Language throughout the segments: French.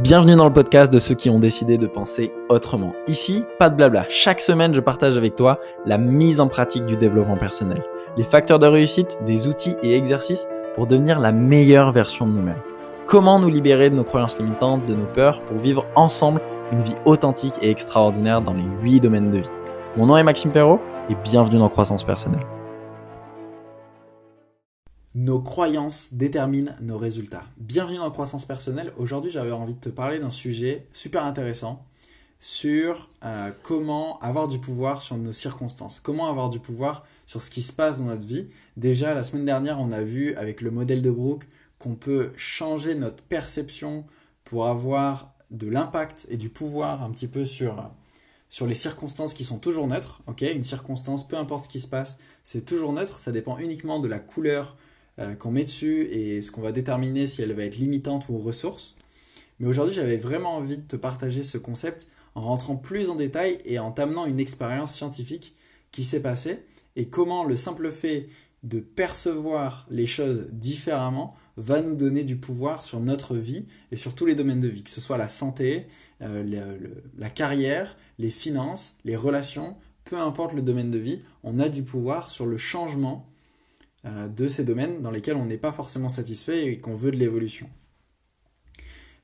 Bienvenue dans le podcast de ceux qui ont décidé de penser autrement. Ici, pas de blabla. Chaque semaine, je partage avec toi la mise en pratique du développement personnel, les facteurs de réussite, des outils et exercices pour devenir la meilleure version de nous-mêmes. Comment nous libérer de nos croyances limitantes, de nos peurs, pour vivre ensemble une vie authentique et extraordinaire dans les 8 domaines de vie. Mon nom est Maxime Perrault et bienvenue dans Croissance Personnelle. Nos croyances déterminent nos résultats. Bienvenue dans Croissance Personnelle. Aujourd'hui, j'avais envie de te parler d'un sujet super intéressant sur euh, comment avoir du pouvoir sur nos circonstances, comment avoir du pouvoir sur ce qui se passe dans notre vie. Déjà, la semaine dernière, on a vu avec le modèle de Brooke qu'on peut changer notre perception pour avoir de l'impact et du pouvoir un petit peu sur, sur les circonstances qui sont toujours neutres. Une circonstance, peu importe ce qui se passe, c'est toujours neutre. Ça dépend uniquement de la couleur euh, qu'on met dessus et ce qu'on va déterminer si elle va être limitante ou ressource. Mais aujourd'hui, j'avais vraiment envie de te partager ce concept en rentrant plus en détail et en t'amenant une expérience scientifique qui s'est passée et comment le simple fait de percevoir les choses différemment va nous donner du pouvoir sur notre vie et sur tous les domaines de vie, que ce soit la santé, euh, la carrière, les finances, les relations, peu importe le domaine de vie, on a du pouvoir sur le changement de ces domaines dans lesquels on n'est pas forcément satisfait et qu'on veut de l'évolution.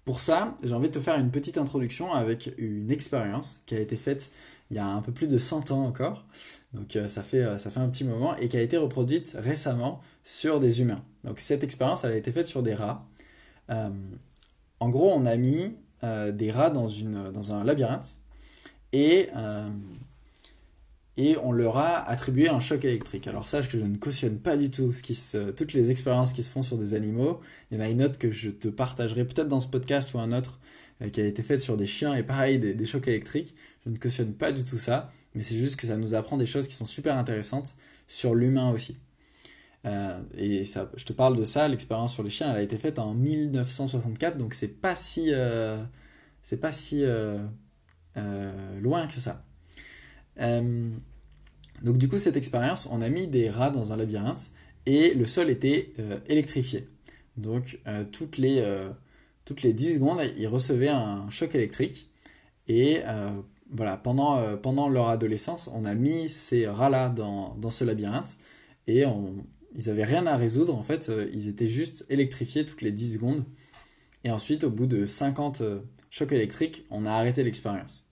Pour ça, j'ai envie de te faire une petite introduction avec une expérience qui a été faite il y a un peu plus de 100 ans encore, donc euh, ça, fait, euh, ça fait un petit moment, et qui a été reproduite récemment sur des humains. Donc cette expérience, elle a été faite sur des rats. en gros, on a mis des rats dans un labyrinthe, et et on leur a attribué un choc électrique. Alors sache que je ne cautionne pas du tout toutes les expériences qui se font sur des animaux. Il y en a une autre que je te partagerai peut-être dans ce podcast ou un autre euh, qui a été faite sur des chiens et pareil des, chocs électriques. Je ne cautionne pas du tout ça, mais c'est juste que ça nous apprend des choses qui sont super intéressantes sur l'humain aussi. Euh, et ça, je te parle de ça, l'expérience sur les chiens, elle a été faite en 1964, donc c'est pas si, euh, c'est pas si loin que ça. Donc du coup, cette expérience, on a mis des rats dans un labyrinthe et le sol était euh, électrifié. Donc euh, toutes, les, toutes les 10 secondes, ils recevaient un choc électrique. Et voilà, pendant, pendant leur adolescence, on a mis ces rats-là dans, dans, ce labyrinthe et ils n'avaient rien à résoudre. En fait, ils étaient juste électrifiés toutes les 10 secondes. Et ensuite, au bout de 50 chocs électriques, on a arrêté l'expérience.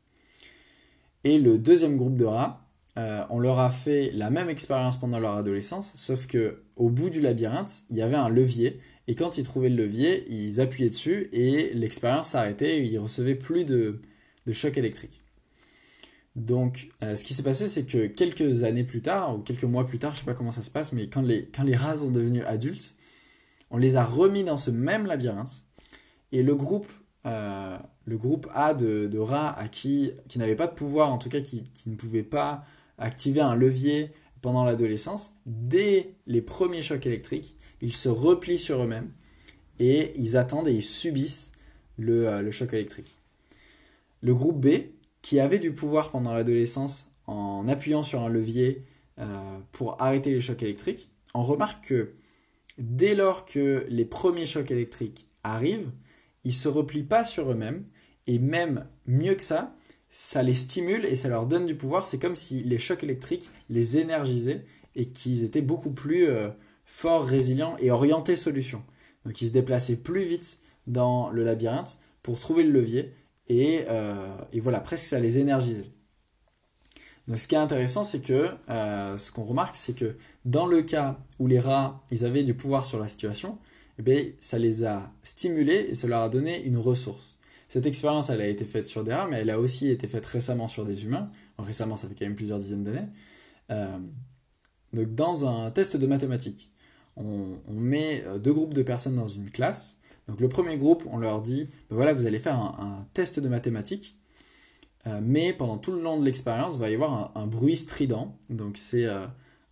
Et le deuxième groupe de rats, euh, on leur a fait la même expérience pendant leur adolescence, sauf que au bout du labyrinthe, il y avait un levier, et quand ils trouvaient le levier, ils appuyaient dessus et l'expérience s'arrêtait, ils recevaient plus de, de choc électrique. Donc, euh, ce qui s'est passé, c'est que quelques années plus tard, ou quelques mois plus tard, je ne sais pas comment ça se passe, mais quand les, quand les rats sont devenus adultes, on les a remis dans ce même labyrinthe, et le groupe euh, le groupe A de, rats à qui, qui n'avaient pas de pouvoir, en tout cas qui, ne pouvaient pas activer un levier pendant l'adolescence, dès les premiers chocs électriques, ils se replient sur eux-mêmes et ils attendent et ils subissent le, euh, choc électrique. Le groupe B, qui avait du pouvoir pendant l'adolescence en appuyant sur un levier euh, pour arrêter les chocs électriques, on remarque que dès lors que les premiers chocs électriques arrivent, ils se replient pas sur eux-mêmes et même mieux que ça, ça les stimule et ça leur donne du pouvoir. C'est comme si les chocs électriques les énergisaient et qu'ils étaient beaucoup plus euh, forts, résilients et orientés solutions. Donc ils se déplaçaient plus vite dans le labyrinthe pour trouver le levier et, euh, voilà, presque ça les énergisait. Donc ce qui est intéressant, c'est que euh, ce qu'on remarque, c'est que dans le cas où les rats, ils avaient du pouvoir sur la situation, eh ça les a stimulés et ça leur a donné une ressource. Cette expérience, a été faite sur des rats, mais elle a aussi été faite récemment sur des humains. récemment, ça fait quand même plusieurs dizaines d'années. Euh, dans un test de mathématiques, on, met euh, deux groupes de personnes dans une classe. Donc, le premier groupe, on leur dit ben voilà, vous allez faire un, test de mathématiques, euh, mais pendant tout le long de l'expérience, il va y avoir un, bruit strident. Donc, c'est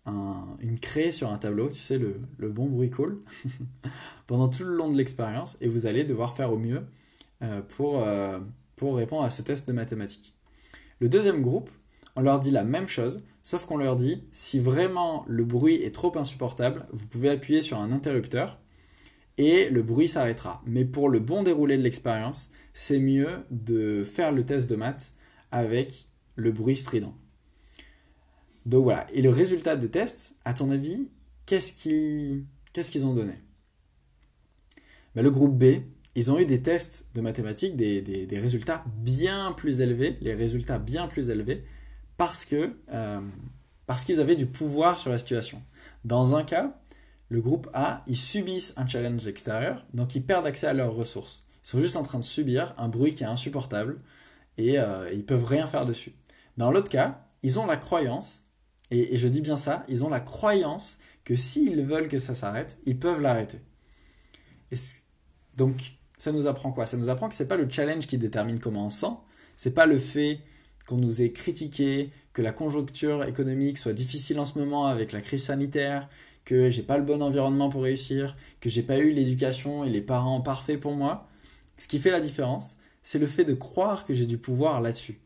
une craie sur un tableau, tu sais, le, bon bruit cool, pendant tout le long de l'expérience, et vous allez devoir faire au mieux pour, euh, pour répondre à ce test de mathématiques. Le deuxième groupe, on leur dit la même chose, sauf qu'on leur dit si vraiment le bruit est trop insupportable, vous pouvez appuyer sur un interrupteur et le bruit s'arrêtera. Mais pour le bon déroulé de l'expérience, c'est mieux de faire le test de maths avec le bruit strident. Donc voilà. Et le résultat des tests, à ton avis, qu'est-ce qu'ils ont donné? Ben, Le groupe B, ils ont eu des tests de mathématiques, des, résultats bien plus élevés, les résultats bien plus élevés, parce que euh, parce qu'ils avaient du pouvoir sur la situation. Dans un cas, le groupe A, ils subissent un challenge extérieur, donc ils perdent accès à leurs ressources. Ils sont juste en train de subir un bruit qui est insupportable et euh, ils peuvent rien faire dessus. Dans l'autre cas, ils ont la croyance, et, je dis bien ça, ils ont la croyance que s'ils veulent que ça s'arrête, ils peuvent l'arrêter. Donc, ça nous apprend quoi? Ça nous apprend que c'est pas le challenge qui détermine comment on sent, c'est pas le fait qu'on nous ait critiqué, que la conjoncture économique soit difficile en ce moment avec la crise sanitaire, que j'ai pas le bon environnement pour réussir, que j'ai pas eu l'éducation et les parents parfaits pour moi. Ce qui fait la différence, c'est le fait de croire que j'ai du pouvoir là-dessus.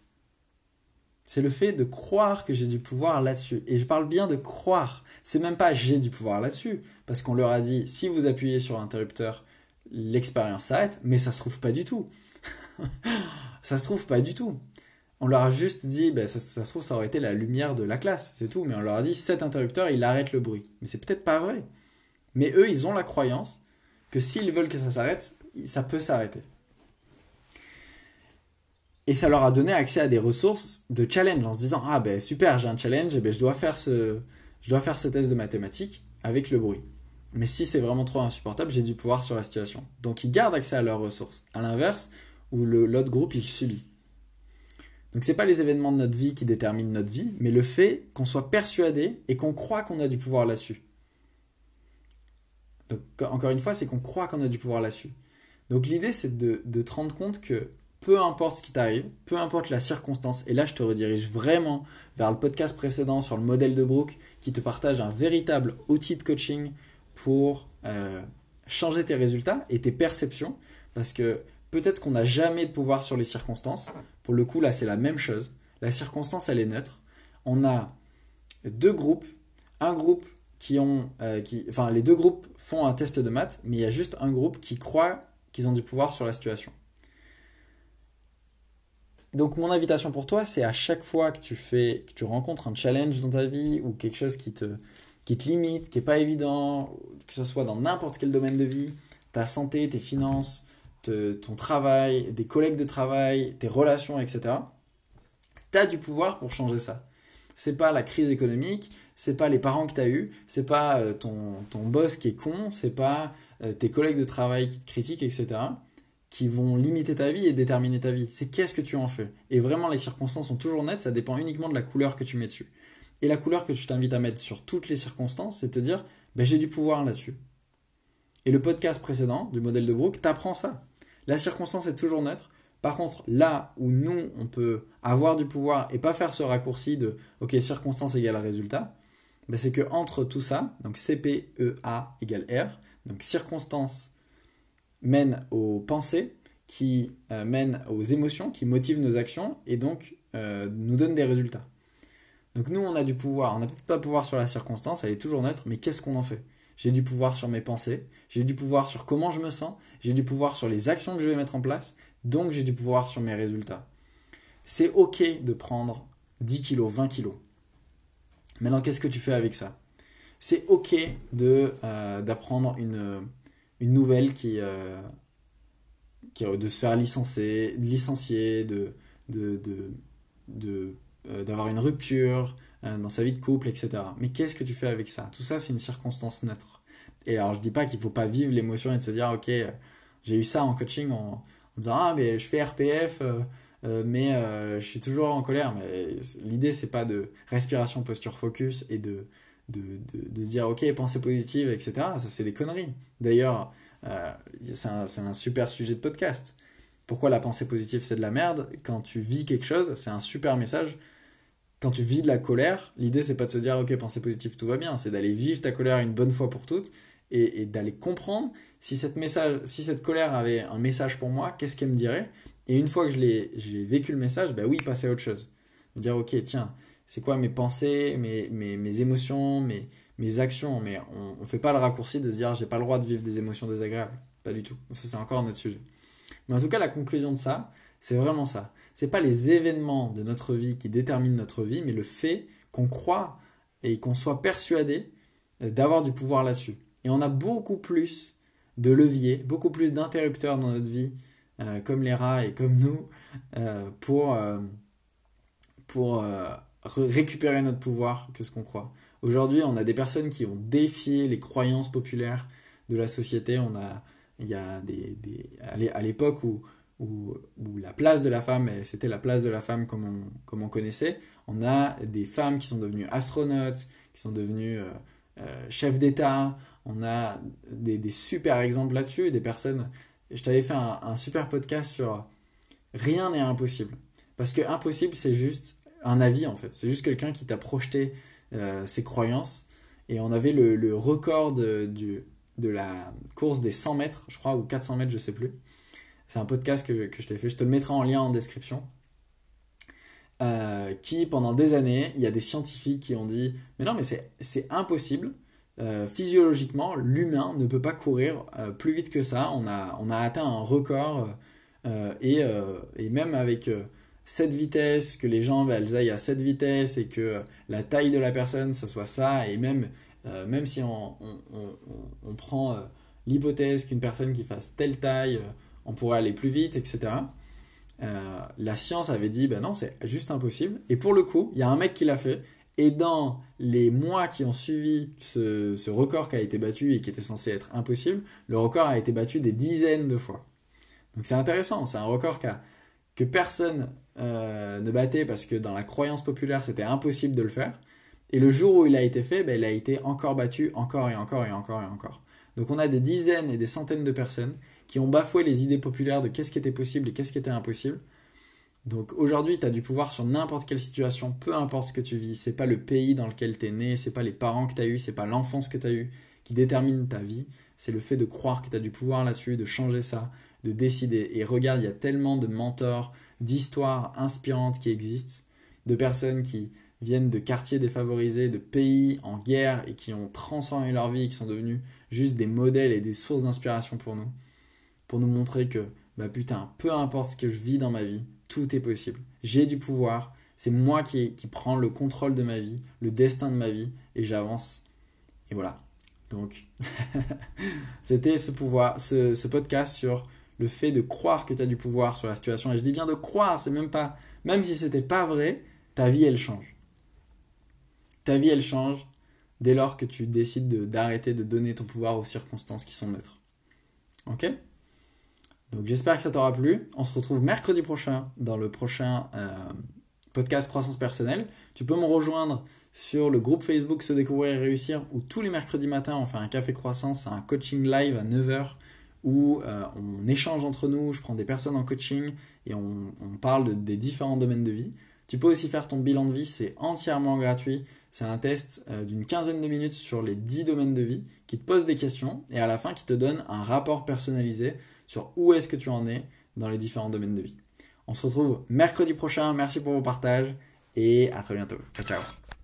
C'est le fait de croire que j'ai du pouvoir là-dessus. Et je parle bien de croire. C'est même pas j'ai du pouvoir là-dessus. Parce qu'on leur a dit, si vous appuyez sur l'interrupteur, l'expérience s'arrête. Mais ça se trouve pas du tout. ça se trouve pas du tout. On leur a juste dit, ben, ça, se trouve, ça aurait été la lumière de la classe, c'est tout. Mais on leur a dit, cet interrupteur, il arrête le bruit. Mais c'est peut-être pas vrai. Mais eux, ils ont la croyance que s'ils veulent que ça s'arrête, ça peut s'arrêter. Et ça leur a donné accès à des ressources de challenge en se disant, ah ben super, j'ai un challenge, ben je dois faire ce, je dois faire ce test de mathématiques avec le bruit. Mais si c'est vraiment trop insupportable, j'ai du pouvoir sur la situation. Donc ils gardent accès à leurs ressources. À l'inverse, où l'autre groupe, il subit. Donc c'est pas les événements de notre vie qui déterminent notre vie, mais le fait qu'on soit persuadé et qu'on croit qu'on a du pouvoir là-dessus. Donc encore une fois, c'est qu'on croit qu'on a du pouvoir là-dessus. Donc l'idée c'est de, de, te rendre compte que peu importe ce qui t'arrive, peu importe la circonstance, et là je te redirige vraiment vers le podcast précédent sur le modèle de Brooke qui te partage un véritable outil de coaching pour euh, changer tes résultats et tes perceptions, parce que peut-être qu'on n'a jamais de pouvoir sur les circonstances. Pour le coup, là, c'est la même chose. La circonstance, elle est neutre. On a deux groupes. Un groupe qui ont... Euh, qui, enfin, les deux groupes font un test de maths, mais il y a juste un groupe qui croit qu'ils ont du pouvoir sur la situation. Donc mon invitation pour toi, c'est à chaque fois que tu fais, que tu rencontres un challenge dans ta vie ou quelque chose qui te, qui te limite, qui n'est pas évident, que ce soit dans n'importe quel domaine de vie, ta santé, tes finances, ton travail, des collègues de travail, tes relations, etc. Tu as du pouvoir pour changer ça. C'est pas la crise économique, c'est pas les parents que tu as eu, c'est pas euh, ton, ton, boss qui est con, c'est pas euh, tes collègues de travail qui te critiquent, etc. qui vont limiter ta vie et déterminer ta vie. C'est qu'est-ce que tu en fais? Et vraiment, les circonstances sont toujours nettes, ça dépend uniquement de la couleur que tu mets dessus. Et la couleur que je t'invite à mettre sur toutes les circonstances, c'est te dire, ben, j'ai du pouvoir là-dessus. Et le podcast précédent du modèle de Brooke t'apprend ça. La circonstance est toujours neutre. Par contre, là où nous, on peut avoir du pouvoir et pas faire ce raccourci de OK, circonstance égale résultat, ben c'est que entre tout ça, donc CPEA égale R, donc circonstance mène aux pensées, qui euh, mènent aux émotions, qui motivent nos actions et donc euh, nous donnent des résultats. Donc nous, on a du pouvoir. On n'a peut-être pas pouvoir sur la circonstance, elle est toujours neutre, mais qu'est-ce qu'on en fait? J'ai du pouvoir sur mes pensées, j'ai du pouvoir sur comment je me sens, j'ai du pouvoir sur les actions que je vais mettre en place, donc j'ai du pouvoir sur mes résultats. C'est ok de prendre 10 kilos, 20 kilos. Maintenant, qu'est-ce que tu fais avec ça? C'est ok euh, d'apprendre une, nouvelle qui, euh, de se faire licencier, licencier de, de, de, euh, d'avoir une rupture, euh, dans sa vie de couple, etc. Mais qu'est-ce que tu fais avec ça? Tout ça, c'est une circonstance neutre. Et alors, je dis pas qu'il faut pas vivre l'émotion et de se dire, ok, euh, j'ai eu ça en coaching en, disant, ah, mais je fais RPF, mais je suis toujours en colère. Mais l'idée, c'est pas de respiration, posture, focus et de, de, de, se dire, ok, pensée positive, etc. Ça, c'est des conneries. D'ailleurs, c'est un, un super sujet de podcast. Pourquoi la pensée positive, c'est de la merde? Quand tu vis quelque chose, c'est un super message quand tu vis de la colère, l'idée c'est pas de se dire ok pensée positive tout va bien, c'est d'aller vivre ta colère une bonne fois pour toutes et, d'aller comprendre si cette message, si cette colère avait un message pour moi, qu'est-ce qu'elle me dirait? Et une fois que j'ai vécu le message, bah oui passer à autre chose, me dire ok tiens c'est quoi mes pensées, mes, mes, mes émotions, mes, mes actions, mais on ne fait pas le raccourci de se dire j'ai pas le droit de vivre des émotions désagréables. Pas du tout. Ça, c'est encore un autre sujet. Mais en tout cas, la conclusion de ça, c'est vraiment ça. C'est pas les événements de notre vie qui déterminent notre vie, mais le fait qu'on croit et qu'on soit persuadé euh, d'avoir du pouvoir là-dessus. Et on a beaucoup plus de leviers, beaucoup plus d'interrupteurs dans notre vie, euh, comme les rats et comme nous, euh, pour, pour récupérer notre pouvoir que ce qu'on croit. Aujourd'hui, on a des personnes qui ont défié les croyances populaires de la société. On a, il y a des, des à l'époque où, où, où, la place de la femme, c'était la place de la femme comme on, comme on connaissait, on a des femmes qui sont devenues astronautes, qui sont devenues euh, euh, chefs d'État. On a des, des super exemples là-dessus des personnes. Je t'avais fait un, super podcast sur rien n'est impossible. Parce que impossible, c'est juste un avis en fait. C'est juste quelqu'un qui t'a projeté euh, ses croyances. Et on avait le, record de, de la course des 100 mètres, je crois, ou 400 mètres, je sais plus. C'est un podcast que, que je t'ai fait. Je te le mettrai en lien en description. Euh, qui, pendant des années, il y a des scientifiques qui ont dit Mais non, mais c'est impossible. Euh, physiologiquement, l'humain ne peut pas courir plus vite que ça. On a, on a atteint un record. et, et, même avec cette vitesse, que les jambes elles aillent à cette vitesse et que la taille de la personne ce soit ça, et même, euh, même si on, on, prend euh, l'hypothèse qu'une personne qui fasse telle taille, euh, on pourrait aller plus vite, etc. la science avait dit, ben non, c'est juste impossible. Et pour le coup, il y a un mec qui l'a fait, et dans les mois qui ont suivi ce, ce record qui a été battu et qui était censé être impossible, le record a été battu des dizaines de fois. Donc c'est intéressant, c'est un record qui a que personne ne battait parce que dans la croyance populaire c'était impossible de le faire. Et le jour où il a été fait, ben, il a été encore battu encore et encore et encore et encore. Donc on a des dizaines et des centaines de personnes qui ont bafoué les idées populaires de qu'est-ce qui était possible et qu'est-ce qui était impossible. Donc aujourd'hui, tu as du pouvoir sur n'importe quelle situation, peu importe ce que tu vis. C'est pas le pays dans lequel tu es né, c'est pas les parents que tu as eu, c'est pas l'enfance que tu as eu qui détermine ta vie. C'est le fait de croire que tu as du pouvoir là-dessus, de changer ça, de décider. Et regarde, il y a tellement de mentors, d'histoires inspirantes qui existent, de personnes qui viennent de quartiers défavorisés, de pays en guerre et qui ont transformé leur vie, qui sont devenus juste des modèles et des sources d'inspiration pour nous, pour nous montrer que, bah putain, peu importe ce que je vis dans ma vie, tout est possible. J'ai du pouvoir, c'est moi qui, qui prends le contrôle de ma vie, le destin de ma vie, et j'avance. Et voilà. Donc, c'était ce pouvoir, ce, ce podcast sur le fait de croire que tu as du pouvoir sur la situation. Et je dis bien de croire, c'est même pas. Même si c'était pas vrai, ta vie elle change. Ta vie elle change dès lors que tu décides d'arrêter de, donner ton pouvoir aux circonstances qui sont neutres. Ok? Donc j'espère que ça t'aura plu. On se retrouve mercredi prochain dans le prochain euh, podcast croissance personnelle. Tu peux me rejoindre sur le groupe Facebook Se découvrir et réussir où tous les mercredis matins on fait un café croissance, un coaching live à 9h où euh, on échange entre nous, je prends des personnes en coaching et on, parle des différents domaines de vie. Tu peux aussi faire ton bilan de vie, c'est entièrement gratuit. C'est un test euh, d'une quinzaine de minutes sur les 10 domaines de vie qui te pose des questions et à la fin qui te donne un rapport personnalisé sur où est-ce que tu en es dans les différents domaines de vie. On se retrouve mercredi prochain, merci pour vos partages et à très bientôt. Ciao ciao